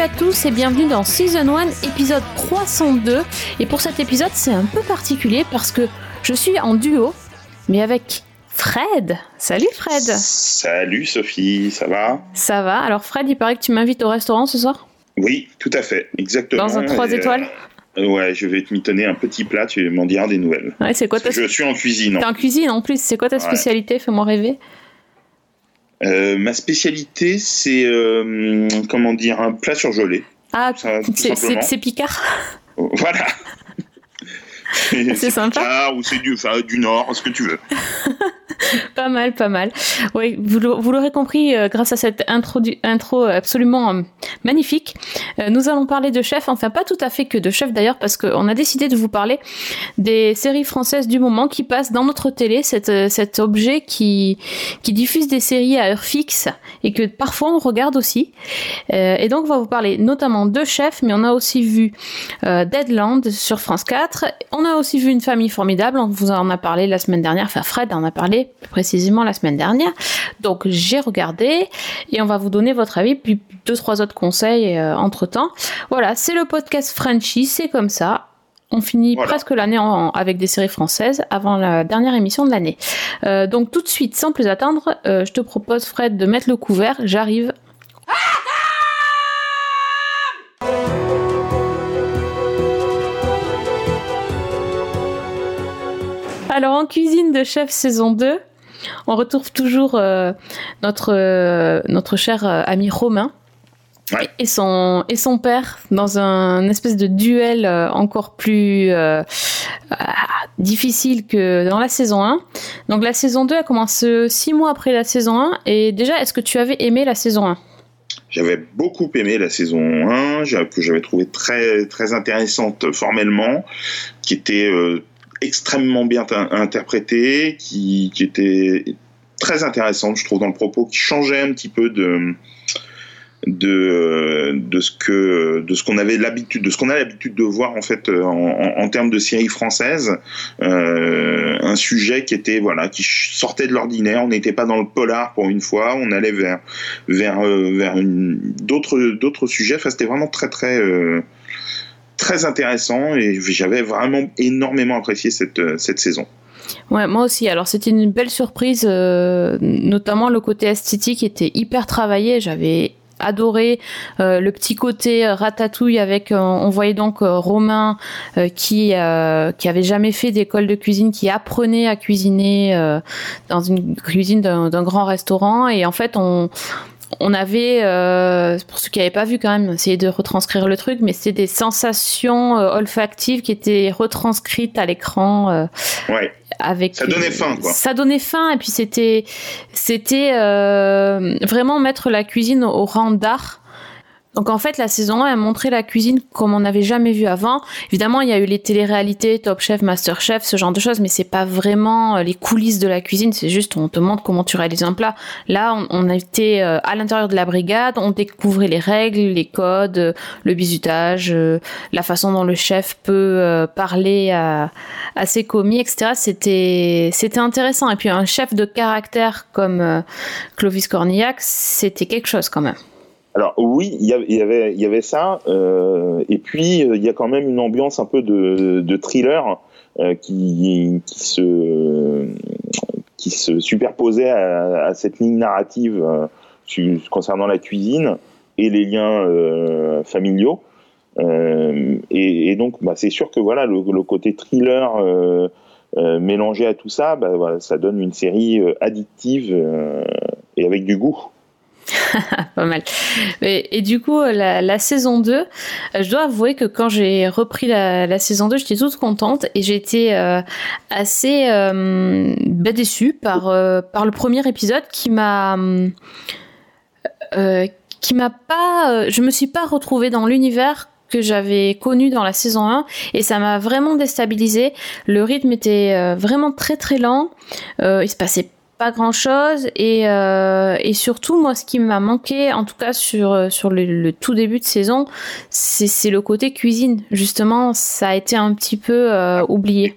à tous et bienvenue dans Season 1, épisode 302. Et pour cet épisode, c'est un peu particulier parce que je suis en duo, mais avec Fred. Salut Fred. Salut Sophie, ça va? Ça va Alors Fred, il paraît que tu m'invites au restaurant ce soir? Oui, tout à fait, exactement. Dans un 3 Et, étoiles? Euh, Ouais, je vais te mitonner un petit plat, tu m'en diras des nouvelles. Ouais, c'est quoi ta... Je suis en cuisine. T'es en cuisine en plus, c'est quoi ta Ouais. spécialité? Fais-moi rêver. Euh, ma spécialité, c'est euh, comment dire un plat surgelé. Ah, c'est- Picard? Voilà. C'est sympa. Picard ou c'est du, enfin, du nord, ce que tu veux. Pas mal, pas mal. Oui, vous l'au- vous l'aurez compris euh, grâce à cette intro, absolument euh, magnifique. Euh, nous allons parler de chef, enfin pas tout à fait que de chef d'ailleurs, parce qu'on a décidé de vous parler des séries françaises du moment qui passent dans notre télé, cet, objet qui, diffuse des séries à heure fixe et que parfois on regarde aussi. Et donc on va vous parler notamment de chef, mais on a aussi vu Deadland sur France 4. On a aussi vu Une famille formidable, on vous en a parlé la semaine dernière, enfin Fred en a parlé précisément la semaine dernière. Donc j'ai regardé et on va vous donner votre avis, puis deux, trois autres conseils entre temps. Voilà, c'est le podcast Frenchy, c'est comme ça. On finit Voilà. presque l'année avec des séries françaises avant la dernière émission de l'année. Euh, donc tout de suite, sans plus attendre, euh, je te propose Fred de mettre le couvert. J'arrive. Alors en cuisine de chef saison 2, on retrouve toujours euh, notre, euh, notre cher euh, ami Romain Ouais. et, son, et son père dans un espèce de duel encore plus euh, ah, difficile que dans la saison 1. Donc la saison 2 a commencé six mois après la saison 1 et déjà est-ce que tu avais aimé la saison 1 J'avais beaucoup aimé la saison 1, j'a- que j'avais trouvé très, très intéressante formellement, qui était euh, extrêmement bien in- interprétée, qui, était très intéressante, je trouve, dans le propos, qui changeait un petit peu de de ce que de ce qu'on avait l'habitude de ce qu'on a l'habitude de voir en fait euh, en, termes de séries françaises. Euh, un sujet qui était voilà qui sortait de l'ordinaire. On n'était pas dans le polar pour une fois. On allait vers vers euh, vers d'autres d'autres sujets. Enfin, c'était vraiment très très très intéressant et j'avais vraiment énormément apprécié cette euh, cette saison. Ouais, moi aussi. Alors c'était une belle surprise, euh, notamment le côté esthétique était hyper travaillé. J'avais adoré euh, le petit côté ratatouille avec on voyait donc Romain qui qui avait jamais fait d'école de cuisine qui apprenait à cuisiner dans une cuisine d'un grand restaurant et en fait on on avait, euh, pour ceux qui n'avaient pas vu quand même, essayé de retranscrire le truc, mais c'était des sensations euh, olfactives qui étaient retranscrites à l'écran. euh, Ouais, avec Ça donnait faim, quoi. Ça donnait faim et puis c'était c'était euh, vraiment mettre la cuisine au rang d'art. Donc en fait la saison 1 a montré la cuisine comme on n'avait jamais vu avant. Évidemment il y a eu les téléréalités, Top Chef, Master Chef, ce genre de choses, mais c'est pas vraiment euh, les coulisses de la cuisine. C'est juste on te montre comment tu réalises un plat. Là on, on été euh, à l'intérieur de la brigade, on découvrait les règles, les codes, euh, le bizutage, la façon dont le chef peut parler à, à ses commis, etc. C'était c'était intéressant. Et puis un chef de caractère comme Clovis Cornillac, c'était quelque chose quand même. Alors oui, il y avait, ça, euh, et puis euh, il y a quand même une ambiance un peu de, thriller euh, qui, se superposait à, cette ligne narrative concernant la cuisine et les liens familiaux. Et, donc, bah, c'est sûr que voilà, le, côté thriller mélangé à tout ça, bah, ça donne une série addictive et avec du goût. Pas mal. Et, du coup, la, la saison 2, euh, je dois avouer que quand j'ai repris la, la saison 2, j'étais toute contente et été euh, assez euh, bah, déçue par, euh, par le premier épisode qui m'a... euh, qui m'a pas... euh, je me suis pas retrouvée dans l'univers que j'avais connu dans la saison 1 et ça m'a vraiment déstabilisé. Le rythme était euh, vraiment très très lent. Euh, il se passait pas grand chose et, euh, et surtout moi ce qui m'a manqué en tout cas sur sur le, tout début de saison c'est le côté cuisine justement ça a été un petit peu euh, oublié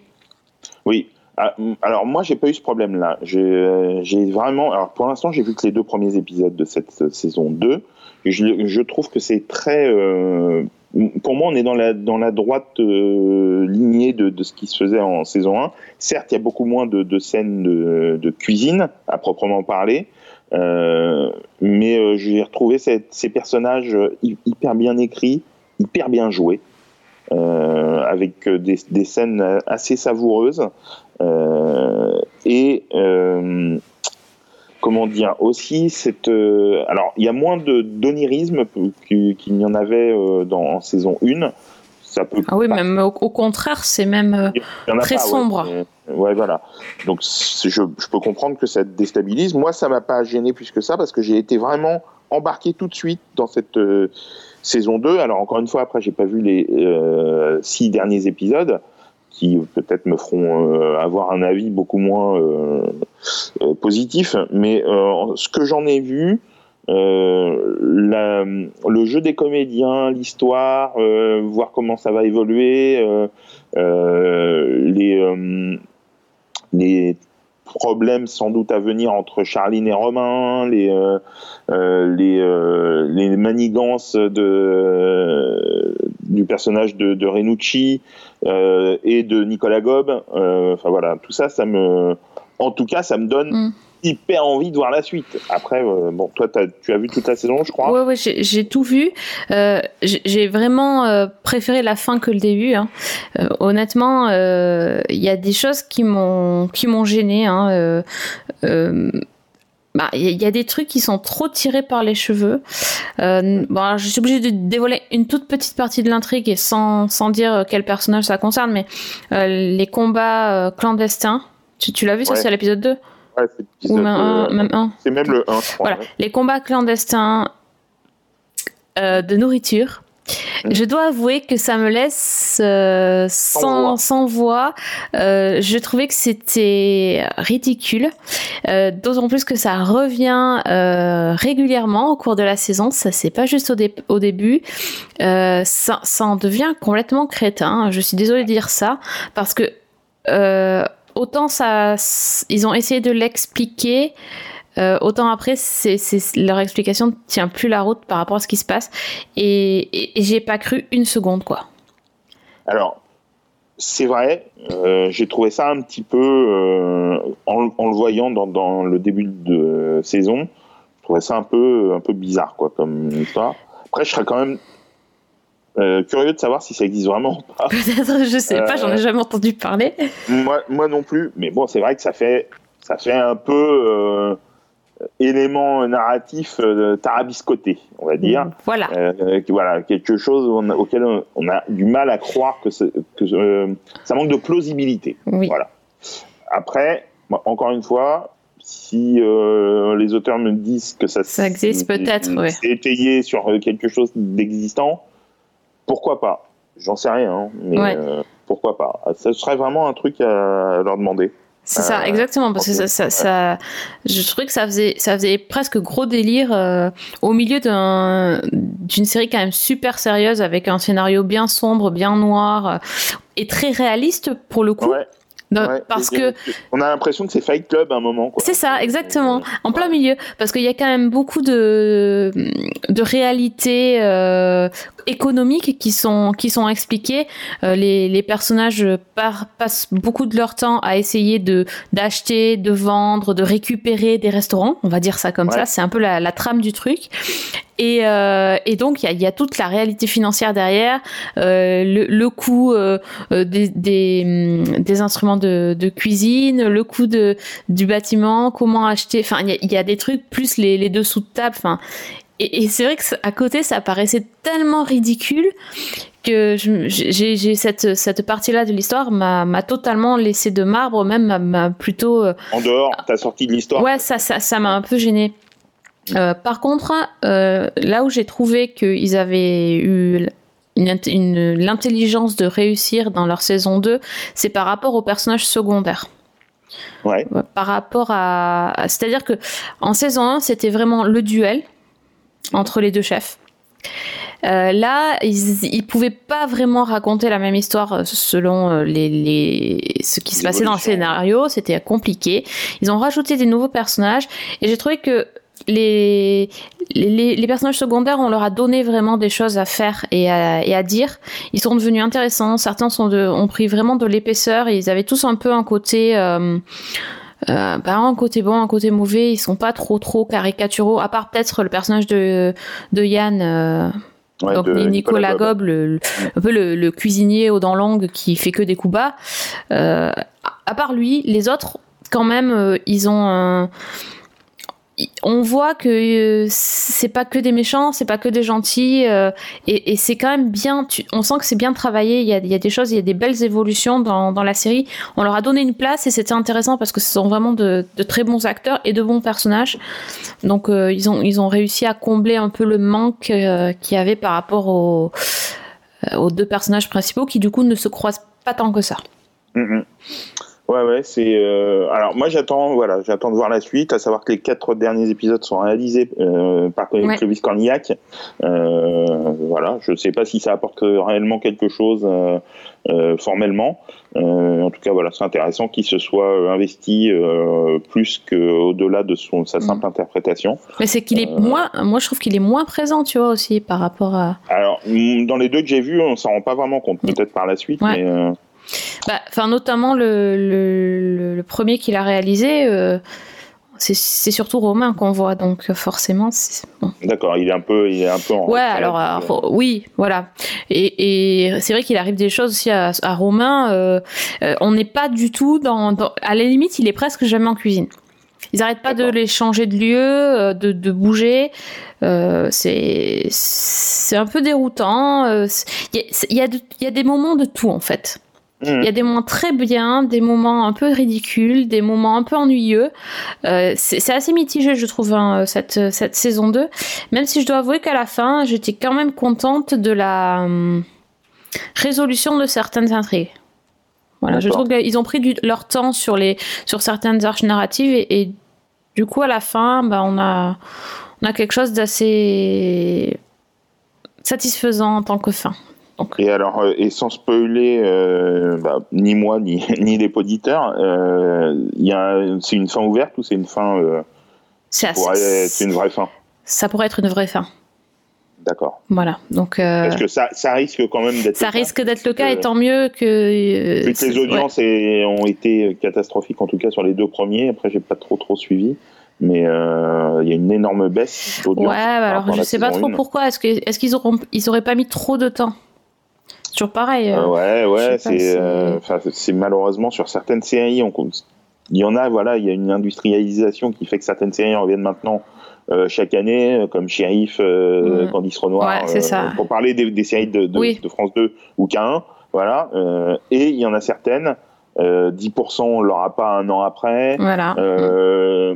Oui. Ah, mm, Alors moi j'ai pas eu ce problème là. J'ai euh, vraiment alors pour l'instant j'ai vu que les deux premiers épisodes de cette euh, saison 2 et je, trouve que c'est très euh, pour moi on est dans la dans la droite euh, lignée de, de ce qui se faisait en saison 1. Certes, il y a beaucoup moins de, de scènes de, de cuisine à proprement parler. Euh, mais euh, j'ai retrouvé ces personnages hy- hyper bien écrits, hyper bien joués, euh, avec des, des scènes assez savoureuses. Et comment dire aussi cette euh, alors il y a moins de d'onirisme qu'il n'y en avait euh, dans en saison 1 ça peut ah oui pas- même au, au contraire c'est même euh, très pas, ouais. sombre. Mais- Ouais, voilà. Donc je, je peux comprendre que ça te déstabilise. Moi, ça m'a pas gêné plus que ça parce que j'ai été vraiment embarqué tout de suite dans cette euh, saison 2. Alors encore une fois, après, j'ai pas vu les euh, six derniers épisodes qui peut-être me feront euh, avoir un avis beaucoup moins euh, euh, positif. Mais ce que j'en ai vu, le jeu des comédiens, l'histoire, voir comment ça va évoluer, les, les problèmes sans doute à venir entre Charline et Romain, les, euh, euh, euh, les manigances de, du personnage de, Renucci et de Nicolas Gob. Enfin voilà, tout ça, ça me, en tout cas, ça me donne Mm. Hyper envie de voir la suite. Après, euh, bon, toi, tu as vu toute la saison, je crois. Ouais, ouais, j'ai tout vu. Euh, j'ai vraiment euh, préféré la fin que le début. Hein. Honnêtement, il y a des choses qui m'ont qui m'ont gêné. Hein. Bah, il y, a- des trucs qui sont trop tirés par les cheveux. Euh, bon, alors, je suis obligée de dévoiler une toute petite partie de l'intrigue et sans, sans dire quel personnage ça concerne, mais euh, les combats euh, clandestins. Tu, tu l'as vu, ça Ouais. c'est à l'épisode 2 Ouais, c'est Ou même, un, euh, même un c'est même le 1, je crois. voilà, ouais. les combats clandestins euh, de nourriture. Mm. Je dois avouer que ça me laisse euh, sans, voix. sans voix. Euh, je trouvais que c'était ridicule. Euh, D'autant plus que ça revient euh, régulièrement au cours de la saison. Ça, c'est pas juste au, dé- au début. Euh, ça, ça en devient complètement crétin. Je suis désolée de dire ça parce que euh, autant ça, ils ont essayé de l'expliquer. Euh, autant après, c'est, leur explication ne tient plus la route par rapport à ce qui se passe. Et, j'ai pas cru une seconde, quoi. Alors, c'est vrai, euh, j'ai trouvé ça un petit peu, euh, en, le voyant dans, dans le début de saison, je trouvais ça un peu, un peu bizarre, quoi, comme histoire. Après, je serais quand même euh, curieux de savoir si ça existe vraiment ou pas. Peut-être, je sais pas, j'en ai jamais entendu parler. moi, moi non plus, mais bon, c'est vrai que ça fait, ça fait un peu euh, élément narratif euh, tarabiscoté, on va dire. Voilà. Euh, voilà, quelque chose auquel on, a du mal à croire que, euh, ça manque de plausibilité. Oui. Voilà. Après, encore une fois, si euh, les auteurs me disent que ça, Ça existe peut-être, ouais. étayé sur euh, quelque chose d'existant, pourquoi pas? J'en sais rien, hein, mais Ouais. euh, pourquoi pas? Ce serait vraiment un truc à leur demander. C'est ça, Euh, exactement, parce que ça, ça, ça- je trouvais que ça faisait, ça faisait presque gros délire euh, au milieu d'un, d'une série quand même super sérieuse avec un scénario bien sombre, bien noir et très réaliste pour le coup. Ouais, Non, ouais. parce que on a l'impression que c'est Fight Club à un moment. c'est ça, exactement, en plein Ouais. milieu, parce qu'il y a quand même beaucoup de de réalités euh, économiques qui sont qui sont expliquées. Euh, les les personnages par- passent beaucoup de leur temps à essayer de d'acheter, de vendre, de récupérer des restaurants. On va dire ça comme Ouais. ça. C'est un peu la, la trame du truc. Et, euh, et donc il y a, y a toute la réalité financière derrière, euh, le, le coût euh, euh, des, des, hum, des instruments de, de cuisine, le coût de, du bâtiment, comment acheter. Enfin, il y y a des trucs plus les, les dessous de table. Enfin, et, et c'est vrai que à côté, ça paraissait tellement ridicule que j'ai cette, cette partie-là de l'histoire m'a totalement laissé de marbre, même m'a- plutôt euh, En dehors, t'as sorti de l'histoire. Ouais, ça, ça, ça m'a un peu gêné. Euh, par contre, euh, là où j'ai trouvé qu'ils avaient eu une, int- une- l'intelligence de réussir dans leur saison 2, c'est par rapport aux personnages secondaires. Ouais. par rapport à, à- c'est-à-dire que en saison 1, c'était vraiment le duel entre les deux chefs. Euh, là, ils, ils pouvaient pas vraiment raconter la même histoire euh, selon euh, les, les ce qui se passait dans le scénario. C'était compliqué. Ils ont rajouté des nouveaux personnages et j'ai trouvé que les, les, les personnages secondaires, on leur a donné vraiment des choses à faire et à, et à dire. Ils sont devenus intéressants. Certains sont de, ont pris vraiment de l'épaisseur ils avaient tous un peu un côté, euh, euh, bah, un côté bon, un côté mauvais. Ils sont pas trop trop caricaturaux. À part peut-être le personnage de, de Yann. euh, Ouais, donc de Nicolas, Gob, le, le- un peu le, le cuisinier aux dents longues qui fait que des coups bas. Euh, à- part lui, les autres, quand même, euh, ils ont un- On voit que euh, c'est pas que des méchants, c'est pas que des gentils, euh, et, c'est quand même bien. on sent que c'est bien travaillé. Il y a, des choses, il y a des belles évolutions dans, la série. On leur a donné une place et c'était intéressant parce que ce sont vraiment de, très bons acteurs et de bons personnages. Donc euh, ils ont réussi à combler un peu le manque euh, qu'il y avait par rapport aux, deux personnages principaux qui du coup ne se croisent pas tant que ça. Mhm. Ouais, ouais, c'est. euh, Alors, moi, j'attends, voilà, j'attends de voir la suite, à savoir que les quatre derniers épisodes sont réalisés euh, par Ouais. Clovis Cornillac. Euh, voilà, je sais pas si ça apporte réellement quelque chose euh, euh, formellement. Euh, en tout cas, voilà, c'est intéressant qu'il se soit investi euh, plus qu'au-delà de son, sa simple interprétation. Mais c'est qu'il est moins, moi je trouve qu'il est moins présent, tu vois aussi par rapport à. Alors, mm, dans les deux que j'ai vus, on s'en rend pas vraiment compte, peut-être par la suite, Ouais. mais. Bah, enfin notamment le, le, le- le premier qu'il a réalisé. euh, c'est- surtout Romain qu'on voit, donc euh, forcément, bon. D'accord, il est un peu, il est un peu en. Ouais, alors, euh, alors, oui, voilà. Et, et c'est vrai qu'il arrive des choses aussi à, à Romain. euh, euh, on n'est pas du tout dans, dans- À la limite, il est presque jamais en cuisine. Ils n'arrêtent pas de les changer de lieu, de, de bouger. Euh, c'est un peu déroutant. Il y, a- y, a y a des moments de tout en fait. Mhm. Il y a des moments très bien, des moments un peu ridicules, des moments un peu ennuyeux. Euh, c'est assez mitigé, je trouve, hein, cette, cette saison 2. Même si je dois avouer qu'à la fin, j'étais quand même contente de la hum, résolution de certaines intrigues. Voilà, je trouve qu'ils ont pris du- leur temps sur, les, sur certaines arches narratives et, et du coup, à la fin, bah, on, a, on a quelque chose d'assez satisfaisant en tant que fin. Donc, Et alors, euh, et sans spoiler, euh, bah, ni moi ni, ni les auditeurs, euh, c'est une fin ouverte ou c'est une fin euh, pourrait être une vraie fin? Ça pourrait être une vraie fin. D'accord. Voilà, donc euh, Parce que ça, ça risque quand même d'être. ça risque d'être le cas, et tant mieux que. c'est- les audiences ont été catastrophiques, en tout cas sur les deux premiers. Après, j'ai pas trop trop suivi, mais euh, il y a une énorme baisse Ouais, par alors je sais pas trop 1. pourquoi. Est-ce que est-ce qu'ils auront ils auraient pas mis trop de temps C'est Toujours pareil. euh, ouais, ouais, c'est, euh, malheureusement sur certaines séries, on, il y en a, voilà, il y a une industrialisation qui fait que certaines séries reviennent maintenant euh, chaque année, euh, comme Shérif, euh, Mm. Candice Renoir, Ouais, c'est ça. pour parler des, des séries de, de, Oui. de France 2 ou K1, voilà, et il y en a certaines, euh, 10% on l'aura pas un an après, Voilà. euh,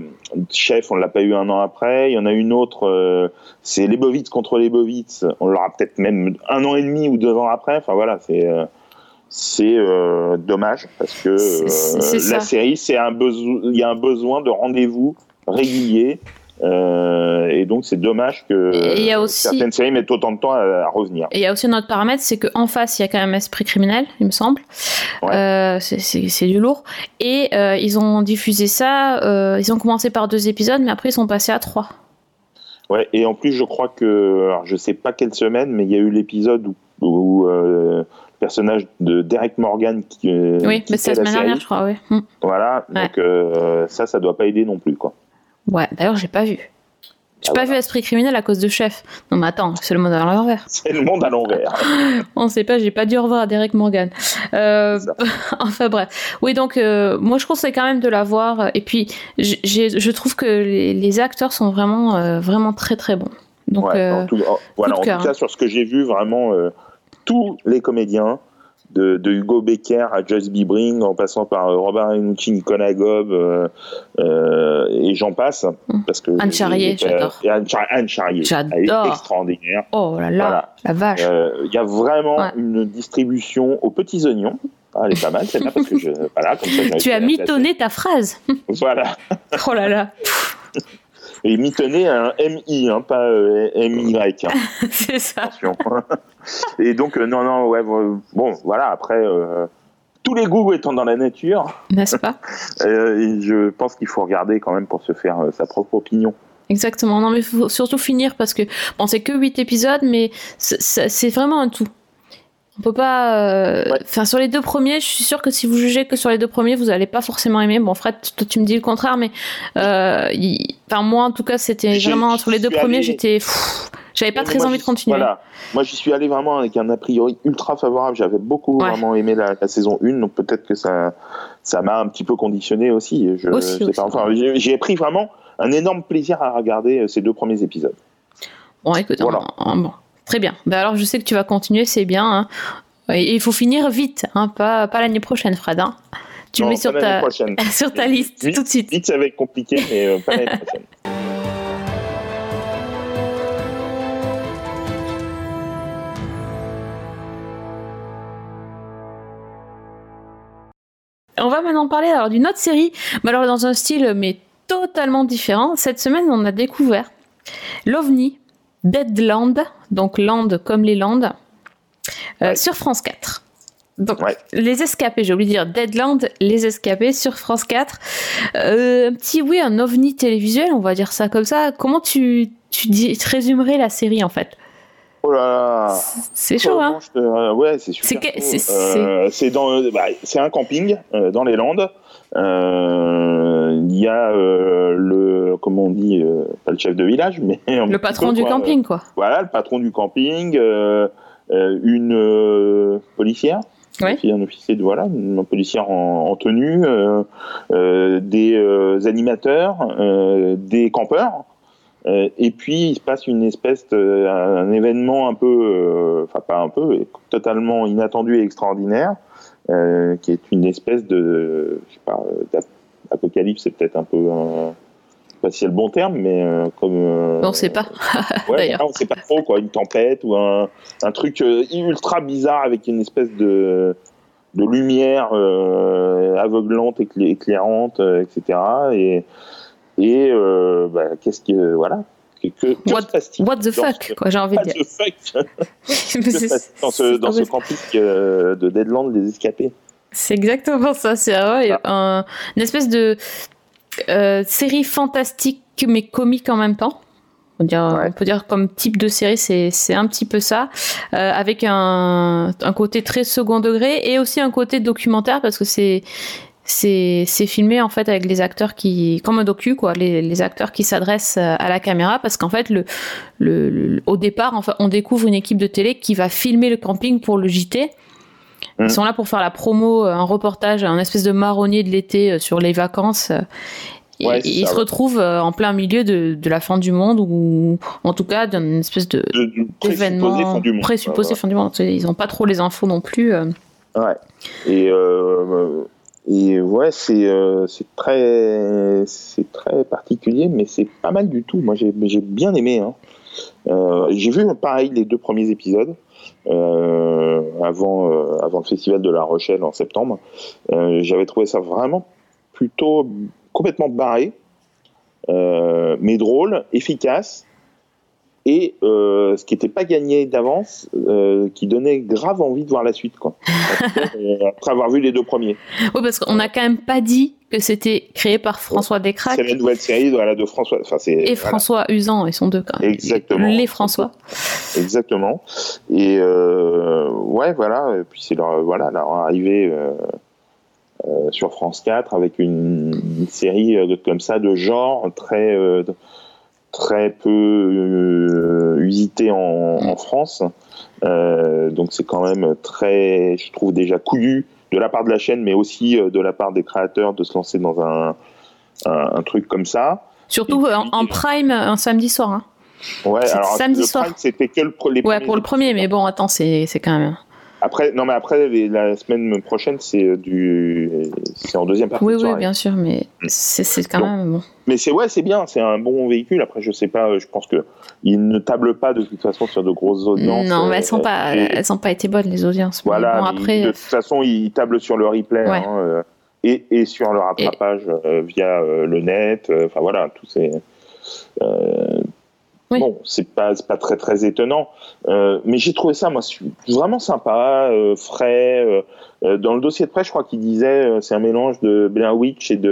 Chef, on l'a pas eu un an après. Il y en a une autre, euh, c'est les Bovitz contre les Bovitz. On l'aura peut-être même un an et demi ou deux ans après. Enfin voilà, c'est euh, c'est euh, dommage parce que euh, la série, c'est un besoin. Il y a un besoin de rendez-vous régulier. Euh, et donc c'est dommage que Et il y a aussi- certaines séries mettent autant de temps à, à revenir. Et il y a aussi un autre paramètre, c'est qu'en face, il y a quand même esprit criminel, il me semble. Ouais. Euh, c'est- du lourd. Et euh, ils ont diffusé ça, ils ont commencé par deux épisodes, mais après ils sont passés à trois. Ouais, et en plus, je crois que, alors, je sais pas quelle semaine, mais il y a eu l'épisode où, où, le personnage de Derek Morgan qui. oui, mais quittait c'est la semaine dernière, je crois, oui. Hmm. Voilà, Ouais. donc euh, ça, ça doit pas aider non plus, quoi. Ouais, d'ailleurs, j'ai pas vu. J'ai Ah, pas vu Esprit criminel à cause de Chef. Non, mais attends, c'est le monde à l'envers. C'est le monde à l'envers. On sait pas, j'ai pas au revoir à Derek Morgan. Euh, enfin bref. Oui, donc euh, moi je conseille quand même de la voir. Et puis je trouve que les, les acteurs sont vraiment, euh, vraiment très très bons. Donc Ouais, en tout, en- voilà, en tout cas, hein. sur ce que j'ai vu, vraiment, tous les comédiens, de, de Hugo Becker à Joyce Bibring, en passant par euh, Robert Renucci, Nicolas Gob, euh, euh, et j'en passe. Mm. Parce que Anne Charrier, j'adore. Anne, Anne Charrier, elle est extraordinaire. oh là là, Voilà. la vache. Euh, Il y a vraiment Ouais. une distribution aux petits oignons. Ah, elle est pas mal, celle-là, parce que je. Voilà, comme ça, Tu as mitonné ta phrase. Voilà. Oh là là, Et mitonné un MI, hein, pas MY. hein. c'est ça. Attention. Et donc, euh, non, non, ouais, bon, voilà, après, euh, tous les goûts étant dans la nature, N'est-ce pas? Euh, je pense qu'il faut regarder quand même pour se faire euh, sa propre opinion. Exactement. Non, mais faut surtout finir parce que bon, c'est que 8 épisodes, mais c'est vraiment un tout. On peut pas. euh, Ouais. Enfin, sur les deux premiers, je suis sûre que si vous jugez que sur les deux premiers, vous allez pas forcément aimer. Bon, Fred, toi, tu me dis le contraire, mais euh, il- enfin, moi, en tout cas, c'était vraiment sur les deux premiers, allé- j'étais. J'avais pas Mais très moi, envie de continuer. Voilà. Moi, j'y suis allé vraiment avec un a priori ultra favorable. J'avais beaucoup Ouais. vraiment aimé la, la saison 1, donc peut-être que ça ça m'a un petit peu conditionné aussi. Je, Aussi, je aussi. Enfin, j'ai pris vraiment un énorme plaisir à regarder euh, ces deux premiers épisodes. Bon, écoute, Voilà. on- on- bon, très bien. Bah alors, je sais que tu vas continuer, c'est bien. hein. Et il faut finir vite, hein, pas, pas l'année prochaine, Fred. hein. Tu Non, le mets sur ta, prochaine. sur ta liste Vite, tout de suite. Vite, ça va être compliqué, mais euh, pas l'année prochaine. On va maintenant parler alors d'une autre série, mais alors dans un style mais totalement différent. Cette semaine, on a découvert l'OVNI Deadland, donc Land comme les Landes, euh, Ouais. sur France 4. Donc, Ouais. les escapés, j'ai oublié de dire Deadland, les escapés sur France 4. Euh, un petit, oui, un ovni télévisuel, on va dire ça comme ça. Comment tu, tu dis, tu résumerais la série en fait? Oh là là. C'est chaud, hein? te- Ouais, c'est super. Que- Euh, dans, euh, bah, c'est un camping euh, dans les Landes. Euh, Il y a euh, le, comment on dit, euh, pas le chef de village, mais un Le patron peu, du quoi. camping, quoi. Voilà, le patron du camping, une euh, policière, Ouais. un officier de voilà, une policière en, en tenue, euh, euh, des euh, animateurs, euh, des campeurs. Euh, et puis il se passe une espèce de, un événement un peu, euh, enfin pas un peu, totalement inattendu et extraordinaire, qui est une espèce de, je sais pas, euh, apocalypse, c'est peut-être un peu, un, pas si c'est le bon terme, mais euh, comme. euh, On sait pas. Ouais, D'ailleurs. on sait pas trop quoi, une tempête ou un, un truc euh, ultra bizarre avec une espèce de, de lumière euh, aveuglante, écla- éclairante, euh, etc. Et, et euh, bah, qu'est-ce que voilà, que, que, What- se passe-t-il What the fuck, ce- quoi, j'ai envie de What dire. the fuck dans ce, dans ce camping euh, de Deadland les escapés C'est exactement ça. C'est ouais, Ah. un- une espèce de euh, série fantastique mais comique en même temps. On peut dire, Ouais. on peut dire comme type de série, c'est c'est un petit peu ça, euh, avec un, un côté très second degré et aussi un côté documentaire parce que c'est c'est filmé en fait avec les acteurs qui comme un docu quoi les, les acteurs qui s'adressent euh, à la caméra parce qu'en fait le, le, le- au départ enfin on découvre une équipe de télé qui va filmer le camping pour le JT ils Mhm. sont là pour faire la promo euh, un reportage un espèce de marronnier de l'été euh, sur les vacances et, Ouais, et c'est ils se retrouvent en plein milieu de, de la fin du monde ou en tout cas d'une espèce de d'événement fond du monde. présupposé fin du monde ils n'ont pas trop les infos non plus. Ouais. Et, euh, et ouais, c'est euh, très, très particulier, mais c'est pas mal du tout. Moi, j'ai bien aimé. Hein. Euh, j'ai vu pareil les deux premiers épisodes euh, avant, avant le festival de La Rochelle en septembre. J'avais trouvé ça vraiment plutôt complètement barré, mais drôle, efficace. Et euh, ce qui n'était pas gagné d'avance, euh, qui donnait grave envie de voir la suite, quoi. Euh, Après avoir vu les deux premiers. Oui, parce qu'on n'a quand même pas dit que c'était créé par François Descraques C'est la nouvelle série voilà, de François. Enfin, c'est et voilà, François Usan, ils sont deux quand même. Exactement. Les François. exactement. Et euh, ouais, voilà. Et puis c'est leur voilà leur arrivée sur France 4 avec une, une série de, comme ça de genre très très peu euh, usitée en, en France. Euh, donc c'est quand même très, je trouve déjà couillu de la part de la chaîne, mais aussi euh, de la part des créateurs de se lancer dans un, un, un truc comme ça. Surtout puis, en, en prime un samedi soir. hein. Ouais, alors samedi le soir. C'était que le, les Ouais, pour le premier, mais bon, attends, c'est quand même. Après, non, mais après, les- la semaine prochaine, c'est euh, du, c'est en deuxième partie. Oui, de oui, bien sûr, mais Mm. c'est quand même bon. Mais c'est ouais, c'est bien, c'est un bon véhicule. Après, je sais pas, je pense que il ne table pas de toute façon sur de grosses audiences. Non, mais euh, elles sont pas, et- elles ont pas été bonnes les audiences. Mais Voilà. bon, mais après, de toute façon, il table sur le replay Ouais. hein, euh, et, et sur le rattrapage euh, via euh, le net. euh, Enfin voilà, tout c'est. euh, Oui. Bon, c'est pas pas très très étonnant, Euh, mais j'ai trouvé ça moi vraiment sympa, euh, frais. euh, dans le dossier de presse, je crois qu'il disait c'est un mélange de Blair Witch et de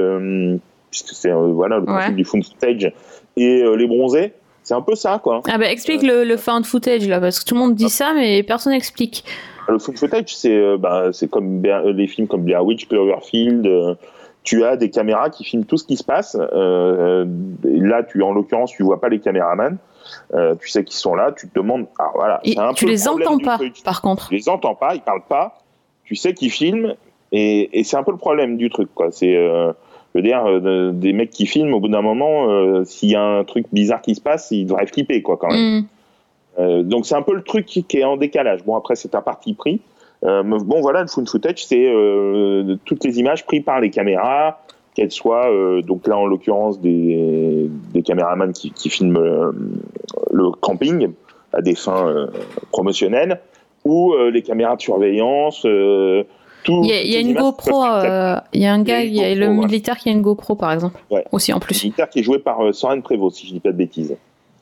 hum, puisque c'est voilà le principe Ouais. du found footage et les bronzés. C'est un peu ça quoi. ah bah explique le, le found footage là, parce que tout le monde dit ça, mais personne n'explique. Le found footage, c'est bah, c'est comme les films comme Blair Witch, Cloverfield. Euh, tu as des caméras qui filment tout ce qui se passe. Euh, et là, tu en l'occurrence, tu vois pas les caméramans. Euh, tu sais qu'ils sont là. Tu te demandes. Ah voilà. Et c'est un tu peu le les entends pas, truc. par contre. Tu les entends pas. Ils parlent pas. Tu sais qu'ils filment. Et, et c'est un peu le problème du truc. Quoi. C'est euh, je veux dire, euh, de- des mecs qui filment, au bout d'un moment, euh, s'il y a un truc bizarre qui se passe, ils devraient flipper, quoi, quand même. Mm. Euh, donc c'est un peu le truc qui, qui est en décalage. Bon après c'est un parti pris. Euh, bon voilà le found footage c'est euh, toutes les images prises par les caméras, qu'elles soient euh, donc là en l'occurrence des, des caméramans qui, qui filment le camping à des fins promotionnelles ou les caméras de surveillance. Il y a, y une GoPro, euh, il y a un gars, il y a le militaire qui a une GoPro par exemple. Ouais. Aussi en plus. militaire qui est joué par euh, Soren Prévost si je dis pas de bêtises.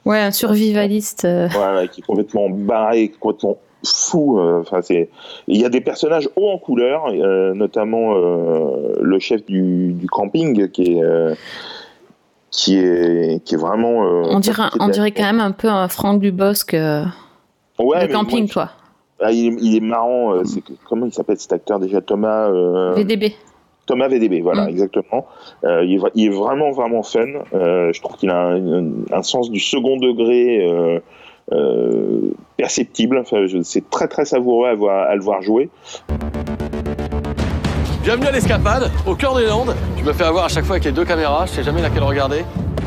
Ouais, un survivaliste. euh, Ouais, ouais, qui est complètement barré, complètement fou. euh, Enfin, c'est. Il y a des personnages hauts en couleur, euh, notamment euh, le chef du, du camping qui est. qui est, qui est vraiment. on dirait, on dirait quand même un peu un Franck Dubosc Ouais, de mais camping, moi, quoi. ah, il, est, il est marrant. comment il s'appelle cet acteur déjà Thomas. euh, VDB. Thomas VDB, voilà, Mm. exactement. Euh, il, est, vra- il est vraiment, vraiment fun. Euh, je trouve qu'il a un, un- un sens du second degré perceptible. Enfin, je- c'est très, très savoureux à, voir- à le voir jouer. Bienvenue à l'escapade, au cœur des Landes. Je me fais avoir à chaque fois avec les deux caméras, je sais jamais laquelle regarder.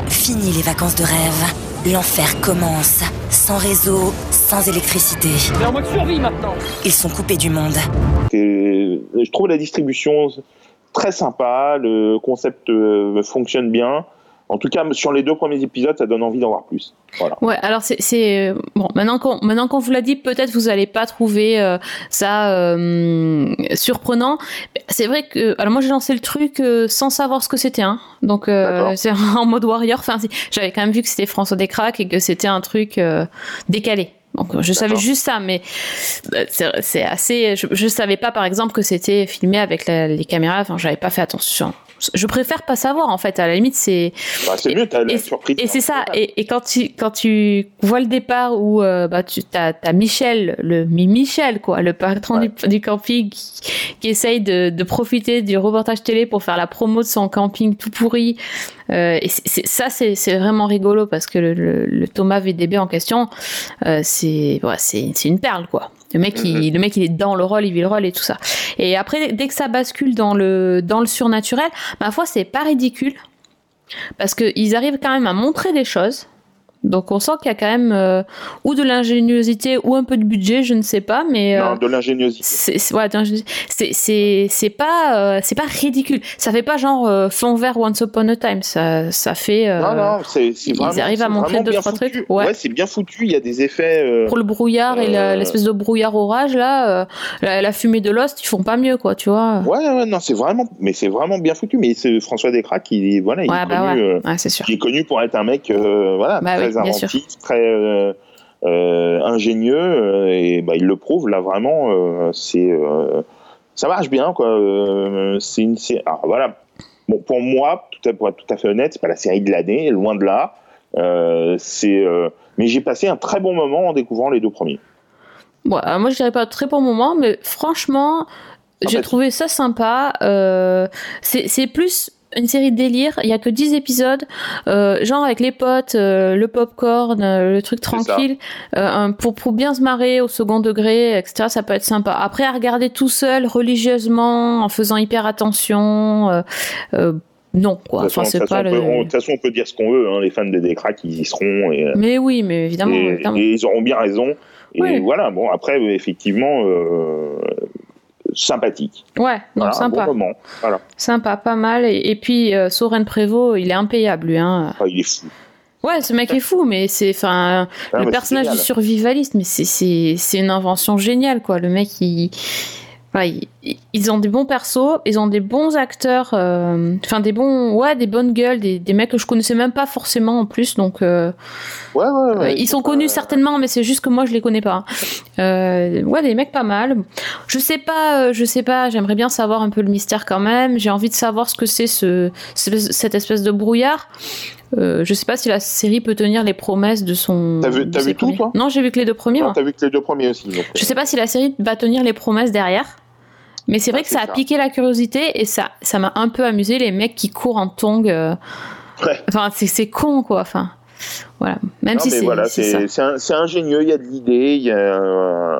Fini les vacances de rêve. L'enfer commence. Sans réseau, sans électricité. C'est en mode survie maintenant. Ils sont coupés du monde. Et je trouve la distribution très sympa, le concept euh, fonctionne bien. En tout cas, sur les deux premiers épisodes, ça donne envie d'en voir plus. Voilà. Ouais, alors c'est euh, bon. Maintenant qu'on maintenant qu'on vous l'a dit, peut-être vous allez pas trouver euh, ça euh, surprenant. C'est vrai que alors moi j'ai lancé le truc euh, sans savoir ce que c'était, hein. Donc euh, c'est en mode warrior. Enfin, j'avais quand même vu que c'était François Descraques et que c'était un truc euh, décalé. Donc je savais juste ça, mais c'est c'est assez. Je, je savais pas par exemple que c'était filmé avec la- les caméras. Enfin, j'avais pas fait attention. Je préfère pas savoir en fait. À la limite, c'est Bah, c'est mieux, t'as la surprise. et c'est ça. Et, et quand tu quand tu vois le départ où euh, bah tu t'as as Michel, le Mi Michel quoi, le patron Ouais. du, du camping qui, qui essaye de, de profiter du reportage télé pour faire la promo de son camping tout pourri. Euh, et c'est- c'est- ça c'est c'est vraiment rigolo parce que le, le, le Thomas VDB en question, euh, c'est ouais, c'est c'est une perle quoi. Le mec, il, le mec, il est dans le rôle, il vit le rôle et tout ça. Et après, dès que ça bascule dans le dans le surnaturel, ma foi, c'est pas ridicule parce qu'ils arrivent quand même à montrer des choses. Donc on sent qu'il y a quand même euh, ou de l'ingéniosité ou un peu de budget, je ne sais pas, mais euh, Non, de l'ingéniosité. c'est c'est- ouais, c'est pas euh, c'est pas ridicule. Ça fait pas genre euh, fond vert Once Upon a Time. Ça ça fait euh, Non, non, c'est c'est ils arrivent à montrer deux, trois foutu. trucs. Ouais. Ouais, c'est bien foutu. Il y a des effets. euh, pour le brouillard et Euh. l'espèce de brouillard orage là, euh, la, la fumée de Lost, ils font pas mieux quoi, tu vois. Ouais, ouais, non, c'est vraiment, mais c'est vraiment bien foutu. Mais c'est François Descraques, il voilà, il est bah connu, ouais, euh, ouais c'est sûr. qui est connu pour être un mec, euh, voilà, Bah très oui, bien inventif, très euh, euh, ingénieux, euh, et bah, il le prouve là vraiment. c'est, ça marche bien, quoi. c'est une, alors voilà. Bon, pour moi, tout à, pour être tout à fait honnête, c'est pas la série de l'année, loin de là. C'est, mais j'ai passé un très bon moment en découvrant les deux premiers. Alors moi je dirais pas très bon moment, mais franchement, j'ai trouvé ça sympa. Euh, c'est plus une série de délire. Il y a que 10 épisodes, euh, genre avec les potes, euh, le popcorn, euh, le truc tranquille, euh, pour pour bien se marrer au second degré, etc. Ça peut être sympa. Après à regarder tout seul, religieusement, en faisant hyper attention. non quoi. De toute Enfin façon, de toute pas façon, on peut- le. on- de toute façon, on peut dire ce qu'on veut. hein, les fans des Décraques, ils y seront. Et, Mais oui, mais évidemment. et, évidemment. et ils auront bien raison. Et Oui. voilà, bon, après, effectivement, sympathique. Ouais, non, Voilà, un sympa. bon moment. Voilà. Sympa, pas mal. Et, et puis, euh, Soren Prévost, il est impayable, lui. Hein. Ah, il est fou. Ouais, ce mec est fou, mais c'est. Enfin, Ah, le personnage du survivaliste, mais c'est- c'est une invention géniale, quoi. Le mec, il- ils ont des bons persos, ils ont des bons acteurs, euh, enfin des bons, ouais, des bonnes gueules, des, des mecs que je connaissais même pas forcément en plus, donc euh, Ouais, ouais, ouais. euh, ils sont connus certainement, mais c'est juste que moi je les connais pas. Euh, ouais, des mecs pas mal. Je sais pas, je sais pas. J'aimerais bien savoir un peu le mystère quand même. J'ai envie de savoir ce que c'est ce, ce- cette espèce de brouillard. Euh, je sais pas si la série peut tenir les promesses de son. T'as vu- ses vu tout, toi? Non, j'ai vu que les deux premiers. Moi. t'as vu que les deux premiers aussi. donc, Je sais pas si la série va tenir les promesses derrière. Mais c'est vrai Ah, que ça a ça. piqué la curiosité et ça, ça m'a un peu amusé les mecs qui courent en tongs. euh, Ouais. Enfin, c'est, con quoi. Enfin, voilà. Même Non, si c'est, voilà, c'est ça. c'est c'est un- c'est ingénieux, il y a de l'idée. il y a, euh,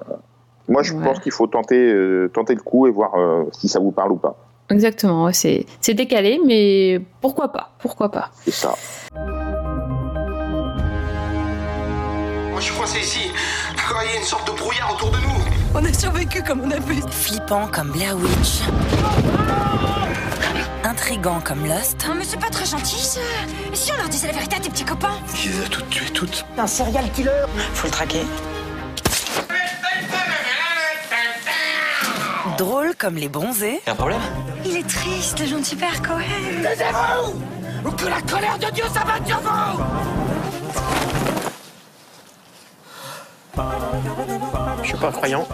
Moi, je Ouais. pense qu'il faut tenter, euh, tenter le coup et voir euh, si ça vous parle ou pas. Exactement, ouais, c'est, c'est décalé, mais pourquoi pas, pourquoi pas. C'est ça. Moi, je suis coincé ici. Il y a une sorte de brouillard autour de nous. On a survécu comme on a pu. Flippant comme Blair Witch. Intrigant comme Lost. Non mais c'est pas très gentil ça. Et si on leur disait la vérité à tes petits copains Il les a toutes tuées, toutes. Un serial killer. Faut le traquer. Drôle comme les bronzés. Y'a un problème? Il est triste, le gentil père Cohen. Ou que la colère de Dieu s'abatte sur vous Je suis pas croyant,